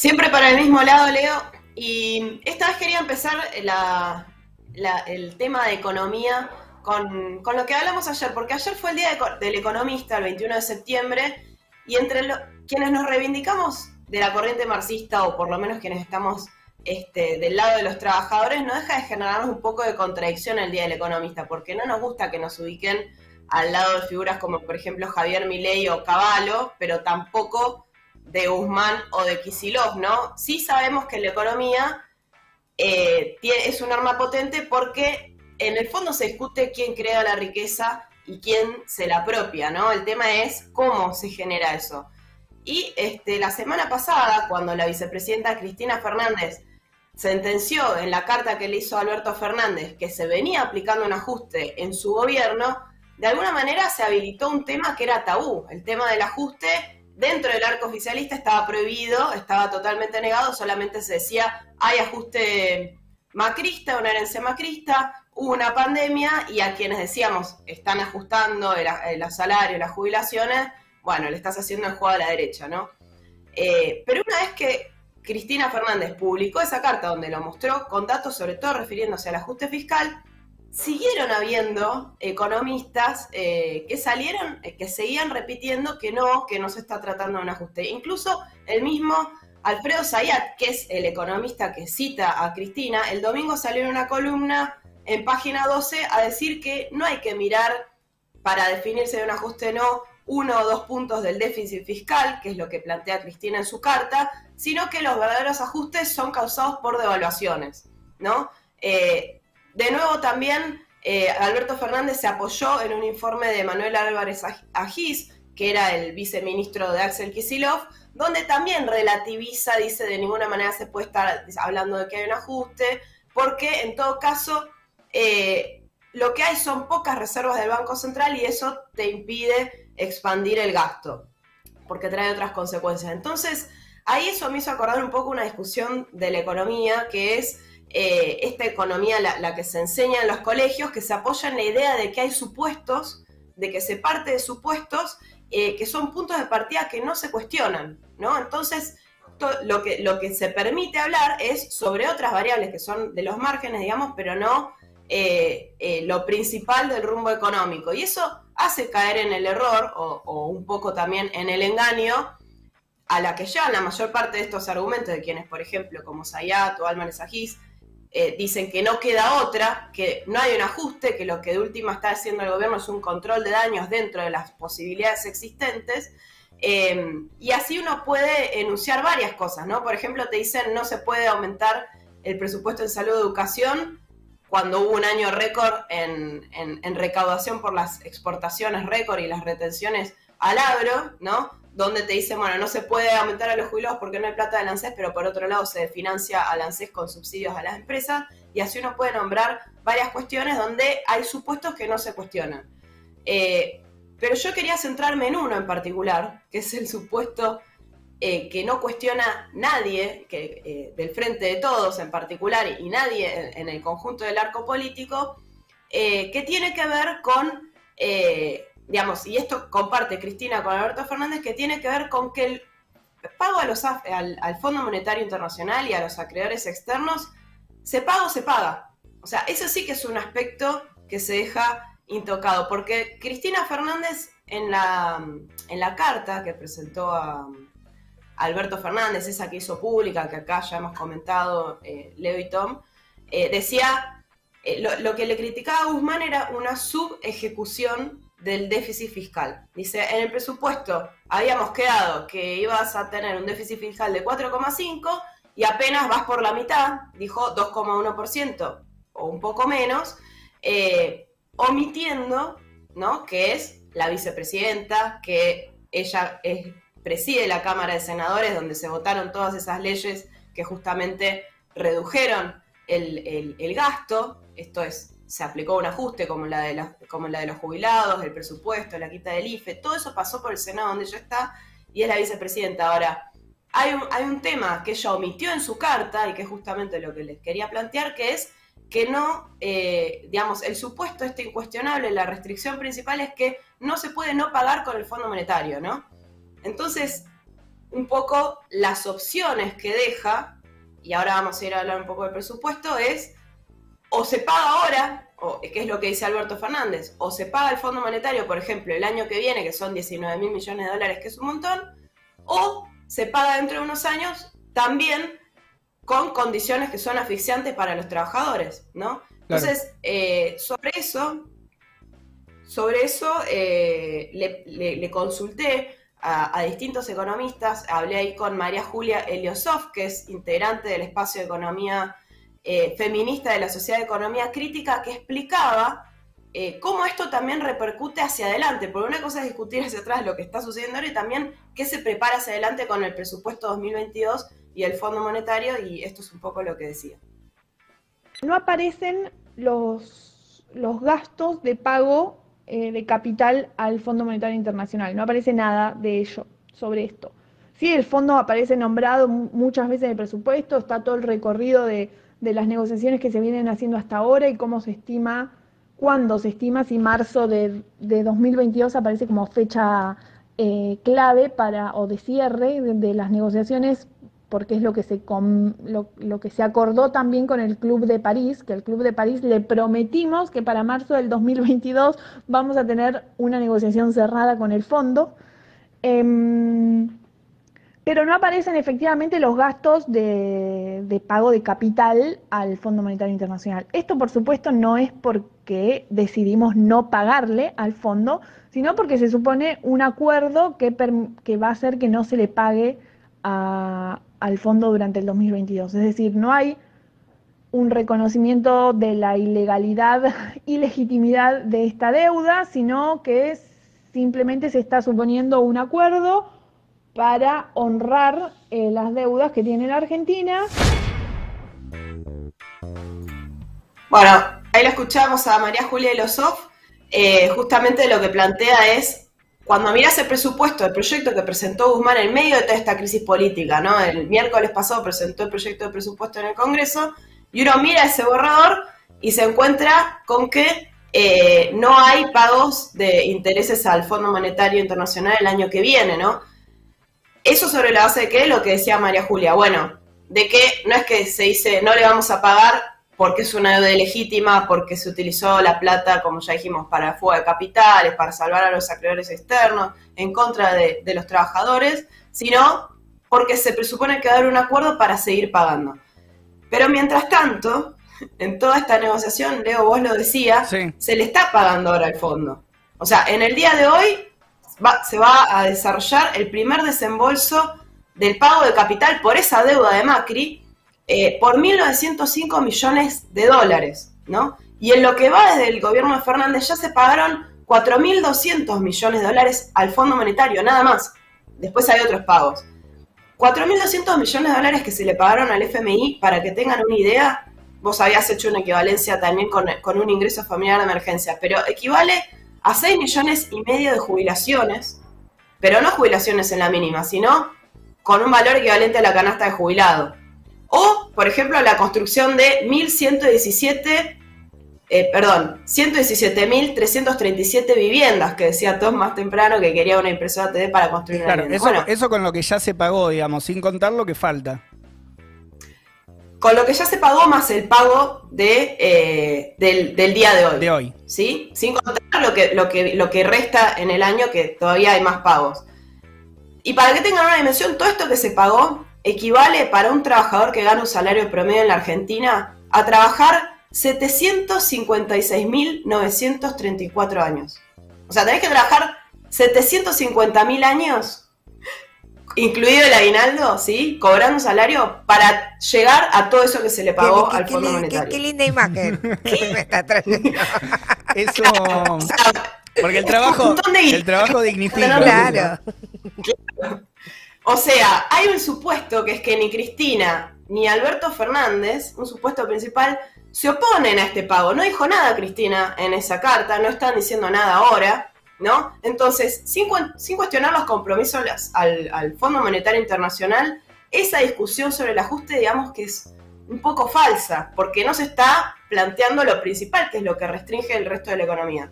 Siempre para el mismo lado, Leo. Y esta vez quería empezar el tema de economía con, lo que hablamos ayer, porque ayer fue el Día del Economista, el 21 de septiembre, y entre quienes nos reivindicamos de la corriente marxista, o por lo menos quienes estamos este, del lado de los trabajadores, no deja de generarnos un poco de contradicción el Día del Economista, porque no nos gusta que nos ubiquen al lado de figuras como, por ejemplo, Javier Milei o Caballo, pero tampoco de Guzmán o de Kisilov, ¿no? Sí sabemos que la economía eh, es un arma potente porque en el fondo se discute quién crea la riqueza y quién se la apropia, ¿no? El tema es cómo se genera eso. Y este, la semana pasada, cuando la vicepresidenta Cristina Fernández sentenció en la carta que le hizo Alberto Fernández que se venía aplicando un ajuste en su gobierno, de alguna manera se habilitó un tema que era tabú, el tema del ajuste dentro del arco oficialista estaba prohibido, estaba totalmente negado, solamente se decía hay ajuste macrista, una herencia macrista, hubo una pandemia y a quienes decíamos están ajustando el, salario, las jubilaciones, bueno, le estás haciendo el juego a la derecha, ¿no? Eh, pero una vez que Cristina Fernández publicó esa carta donde lo mostró con datos sobre todo refiriéndose al ajuste fiscal, siguieron habiendo economistas eh, que salieron, eh, que seguían repitiendo que no, que no se está tratando de un ajuste. Incluso el mismo Alfredo Zayat, que es el economista que cita a Cristina, el domingo salió en una columna en página 12 a decir que no hay que mirar para definirse de un ajuste no uno o dos puntos del déficit fiscal, que es lo que plantea Cristina en su carta, sino que los verdaderos ajustes son causados por devaluaciones, ¿no? Eh, de nuevo también eh, Alberto Fernández se apoyó en un informe de Manuel Álvarez Agís, que era el viceministro de Axel Kisilov, donde también relativiza, dice, de ninguna manera se puede estar hablando de que hay un ajuste, porque en todo caso eh, lo que hay son pocas reservas del Banco Central y eso te impide expandir el gasto, porque trae otras consecuencias. Entonces, ahí eso me hizo acordar un poco una discusión de la economía, que es eh, esta economía, la, que se enseña en los colegios, que se apoya en la idea de que hay supuestos, de que se parte de supuestos eh, que son puntos de partida que no se cuestionan, ¿no? Entonces, lo, que, lo que se permite hablar es sobre otras variables que son de los márgenes, digamos, pero no eh, lo principal del rumbo económico. Y eso hace caer en el error, o, un poco también en el engaño, a la que llevan la mayor parte de estos argumentos de quienes, por ejemplo, como Sayat o Alman Esagís, eh, dicen que no queda otra, que no hay un ajuste, que lo que de última está haciendo el gobierno es un control de daños dentro de las posibilidades existentes. Eh, y así uno puede enunciar varias cosas, ¿no? Por ejemplo, te dicen no se puede aumentar el presupuesto en salud y educación cuando hubo un año récord en, en recaudación por las exportaciones récord y las retenciones al agro, ¿no? donde te dicen, bueno, no se puede aumentar a los jubilados porque no hay plata de ANSES, pero por otro lado se financia al ANSES con subsidios a las empresas, y así uno puede nombrar varias cuestiones donde hay supuestos que no se cuestionan. Eh, pero yo quería centrarme en uno en particular, que es el supuesto eh, que no cuestiona nadie, que, eh, del frente de todos en particular, y nadie en, el conjunto del arco político, que tiene que ver con digamos, y esto comparte Cristina con Alberto Fernández, que tiene que ver con que el pago al, al, Fondo Monetario Internacional y a los acreedores externos, se paga o se paga. O sea, eso sí que es un aspecto que se deja intocado, porque Cristina Fernández en la, en la carta que presentó a, Alberto Fernández, esa que hizo pública, que acá ya hemos comentado eh, Leo y Tom, eh, decía, eh, lo, lo, que le criticaba a Guzmán era una subejecución del déficit fiscal. Dice, en el presupuesto habíamos quedado que ibas a tener un déficit fiscal de 4,5 y apenas vas por la mitad, dijo 2,1% o un poco menos, eh, omitiendo, ¿no? Que es la vicepresidenta, que ella preside la Cámara de Senadores, donde se votaron todas esas leyes que justamente redujeron el, el gasto, esto es se aplicó un ajuste como la, de como la de los jubilados, el presupuesto, la quita del IFE, todo eso pasó por el Senado donde ella está y es la vicepresidenta. Ahora, hay un, hay un tema que ella omitió en su carta y que es justamente lo que les quería plantear, que es que no, eh, digamos, el supuesto este incuestionable, la restricción principal es que no se puede no pagar con el Fondo Monetario, ¿no? Entonces, un poco las opciones que deja, y ahora vamos a ir a hablar un poco del presupuesto, es o se paga ahora, o, que es lo que dice Alberto Fernández, o se paga el Fondo Monetario, por ejemplo, el año que viene, que son 19 mil millones de dólares, que es un montón, o se paga dentro de unos años también con condiciones que son asfixiantes para los trabajadores, ¿no? Entonces, eh, sobre eso, sobre eso eh, le, consulté a, distintos economistas, hablé ahí con María Julia Eliosov, que es integrante del espacio de economía eh, feminista de la Sociedad de Economía Crítica, que explicaba cómo esto también repercute hacia adelante, porque una cosa es discutir hacia atrás lo que está sucediendo ahora y también qué se prepara hacia adelante con el presupuesto 2022 y el Fondo Monetario, y esto es un poco lo que decía. No aparecen los, los gastos de pago eh, de capital al Fondo Monetario Internacional. No aparece nada de ello sobre esto. Sí, el fondo aparece nombrado muchas veces en el presupuesto, está todo el recorrido de, las negociaciones que se vienen haciendo hasta ahora y cómo se estima, cuándo se estima, si marzo de, 2022 aparece como fecha eh, clave para o de cierre de las negociaciones porque es lo que, se lo, que se acordó también con el Club de París, que el Club de París le prometimos que para marzo del 2022 vamos a tener una negociación cerrada con el fondo. Em, pero no aparecen efectivamente los gastos de, pago de capital al Fondo Monetario Internacional. Esto, por supuesto, no es porque decidimos no pagarle al fondo, sino porque se supone un acuerdo que, que va a hacer que no se le pague a, al fondo durante el 2022. Es decir, no hay un reconocimiento de la ilegalidad y legitimidad de esta deuda, sino que simplemente se está suponiendo un acuerdo para honrar eh, las deudas que tiene la Argentina. Bueno, ahí lo escuchamos a María Julia Elosoff. Eh, justamente lo que plantea es cuando miras el presupuesto, el proyecto que presentó Guzmán en medio de toda esta crisis política, ¿no? El miércoles pasado presentó el proyecto de presupuesto en el Congreso y uno mira ese borrador y se encuentra con que eh, no hay pagos de intereses al Fondo Monetario Internacional el año que viene, ¿no? Eso sobre la base de qué, lo que decía María Julia, bueno, de que no es que se dice no le vamos a pagar porque es una deuda ilegítima, porque se utilizó la plata, como ya dijimos, para fuga de capitales, para salvar a los acreedores externos, en contra de, los trabajadores, sino porque se presupone que va a haber un acuerdo para seguir pagando. Pero mientras tanto, en toda esta negociación, Leo, vos lo decías, se le está pagando ahora al fondo. O sea, en el día de hoy se va a desarrollar el primer desembolso del pago de capital por esa deuda de Macri, eh, por 1.905 millones de dólares, ¿no? Y en lo que va desde el gobierno de Fernández ya se pagaron 4.200 millones de dólares al Fondo Monetario, nada más. Después hay otros pagos. 4.200 millones de dólares que se le pagaron al FMI, para que tengan una idea, vos habías hecho una equivalencia también con, con un ingreso familiar de emergencia, pero equivale a 6 millones y medio de jubilaciones, pero no jubilaciones en la mínima, sino con un valor equivalente a la canasta de jubilado. O, por ejemplo, la construcción de 1117, eh, perdón, 117.337 viviendas, que decía Tom más temprano que quería una impresora 3D para construir una vivienda. Eso, bueno, eso con lo que ya se pagó, digamos, sin contar lo que falta. Con lo que ya se pagó más el pago de, eh, del, día de hoy. De hoy. ¿Sí? Sin contar lo que, lo, que, lo que resta en el año, que todavía hay más pagos. Y para que tengan una dimensión, todo esto que se pagó equivale para un trabajador que gana un salario promedio en la Argentina a trabajar 756.934 años. O sea, tenés que trabajar 750.000 años, incluido el aguinaldo, ¿sí? Cobrando un salario para llegar a todo eso que se le pagó al Fondo Monetario. Qué, linda imagen ¿Qué? me está trayendo. Eso... Porque el trabajo, el trabajo dignifica. Claro. O sea, hay un supuesto que es que ni Cristina ni Alberto Fernández, un supuesto principal, se oponen a este pago. No dijo nada Cristina en esa carta, no están diciendo nada ahora, ¿no? Entonces, sin, cuestionar los compromisos al, al, Fondo Monetario Internacional, esa discusión sobre el ajuste, digamos que es un poco falsa, porque no se está planteando lo principal, que es lo que restringe el resto de la economía.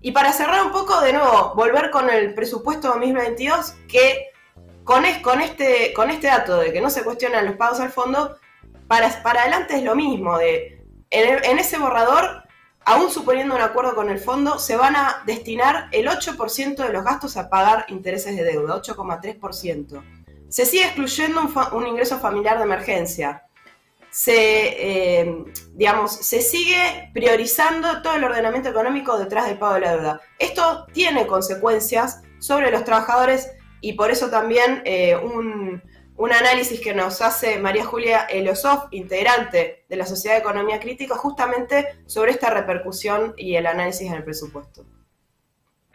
Y para cerrar un poco, de nuevo, volver con el presupuesto 2022, que este, con este dato de que no se cuestionan los pagos al fondo, para, para adelante es lo mismo, de en, ese borrador, aún suponiendo un acuerdo con el fondo, se van a destinar el 8% de los gastos a pagar intereses de deuda, 8,3%. Se sigue excluyendo un, ingreso familiar de emergencia. Se, eh, digamos, se sigue priorizando todo el ordenamiento económico detrás del pago de la deuda. Esto tiene consecuencias sobre los trabajadores y por eso también eh, un, un análisis que nos hace María Julia Elosov, integrante de la Sociedad de Economía Crítica, justamente sobre esta repercusión y el análisis en el presupuesto.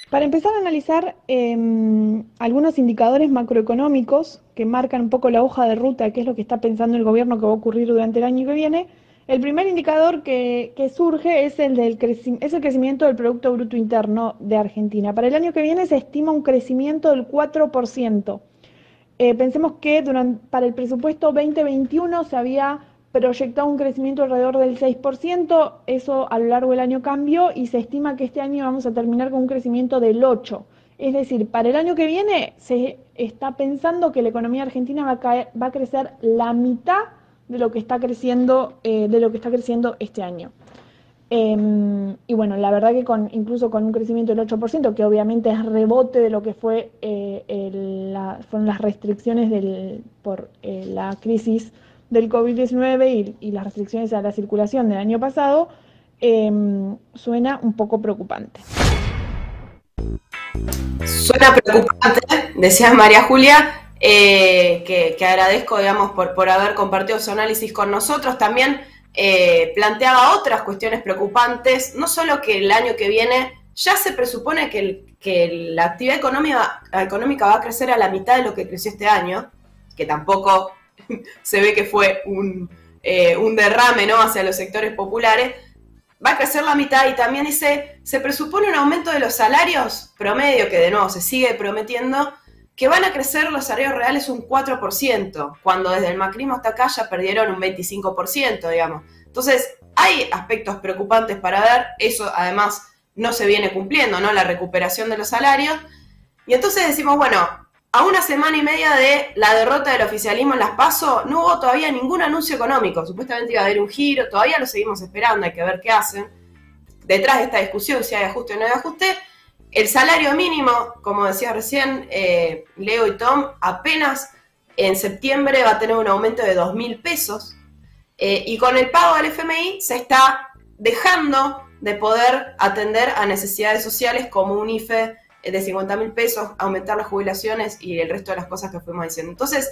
Para empezar a analizar em, algunos indicadores macroeconómicos que marcan un poco la hoja de ruta, qué es lo que está pensando el gobierno que va a ocurrir durante el año que viene, el primer indicador que, surge es el, del es el crecimiento del Producto Bruto Interno de Argentina. Para el año que viene se estima un crecimiento del 4%. Eh, pensemos que durante, para el presupuesto 2021 se había proyectado un crecimiento alrededor del 6%, eso a lo largo del año cambió y se estima que este año vamos a terminar con un crecimiento del 8%. Es decir, para el año que viene se está pensando que la economía argentina va a, crecer la mitad de lo que está creciendo, eh, de lo que está creciendo este año. Em, y bueno, la verdad que con, incluso con un crecimiento del 8%, que obviamente es rebote de lo que fue, eh, fueron las restricciones del, por eh, la crisis del COVID-19 y, las restricciones a la circulación del año pasado, em, suena un poco preocupante. Suena preocupante, decía María Julia, eh, que, que, agradezco, digamos, por, por haber compartido su análisis con nosotros. También eh, planteaba otras cuestiones preocupantes, no solo que el año que viene ya se presupone que, la actividad económica, va a crecer a la mitad de lo que creció este año, que tampoco se ve que fue un, eh, un derrame ¿no? hacia los sectores populares, va a crecer la mitad y también dice, se presupone un aumento de los salarios promedio, que de nuevo se sigue prometiendo, que van a crecer los salarios reales un 4%, cuando desde el macrismo hasta acá ya perdieron un 25%, digamos. Entonces, hay aspectos preocupantes para ver, eso además no se viene cumpliendo, ¿no? La recuperación de los salarios. Y entonces decimos, bueno, a una semana y media de la derrota del oficialismo en las PASO, no hubo todavía ningún anuncio económico. Supuestamente iba a haber un giro, todavía lo seguimos esperando, hay que ver qué hacen. Detrás de esta discusión, si hay ajuste o no hay ajuste, el salario mínimo, como decía recién eh, Leo y Tom, apenas en septiembre va a tener un aumento de 2 mil pesos. Eh, y con el pago del FMI se está dejando de poder atender a necesidades sociales como un IFE de 50 mil pesos, aumentar las jubilaciones y el resto de las cosas que fuimos diciendo. Entonces,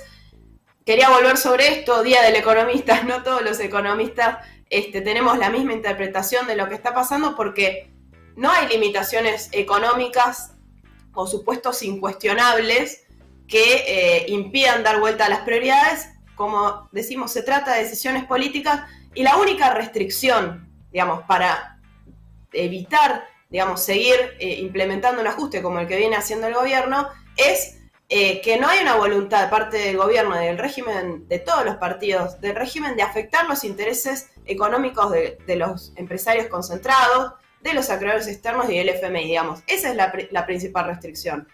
quería volver sobre esto, Día del Economista, no todos los economistas este, tenemos la misma interpretación de lo que está pasando porque no hay limitaciones económicas o supuestos incuestionables que eh, impidan dar vuelta a las prioridades. Como decimos, se trata de decisiones políticas y la única restricción, digamos, para evitar, digamos, seguir eh, implementando un ajuste como el que viene haciendo el gobierno es eh, que no hay una voluntad de parte del gobierno, del régimen, de todos los partidos, del régimen de afectar los intereses económicos de los empresarios concentrados, de los acreedores externos y del FMI, digamos. Esa es la, principal restricción.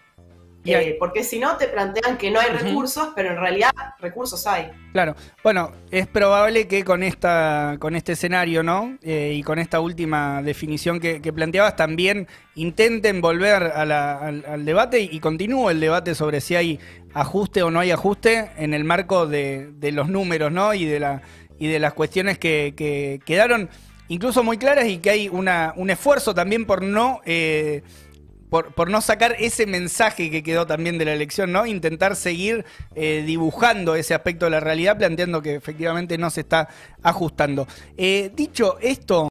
Eh, porque si no, te plantean que no hay recursos, pero en realidad recursos hay. Claro. Bueno, es probable que con esta, con este escenario, ¿no? Eh, y con esta última definición que, planteabas, también intenten volver al, debate y, continúe el debate sobre si hay ajuste o no hay ajuste en el marco de, los números, ¿no? Y de la y de las cuestiones que, que quedaron incluso muy claras y que hay una, un esfuerzo también por no... Eh, por, no sacar ese mensaje que quedó también de la elección, ¿no? Intentar seguir eh, dibujando ese aspecto de la realidad, planteando que efectivamente no se está ajustando. Eh, dicho esto,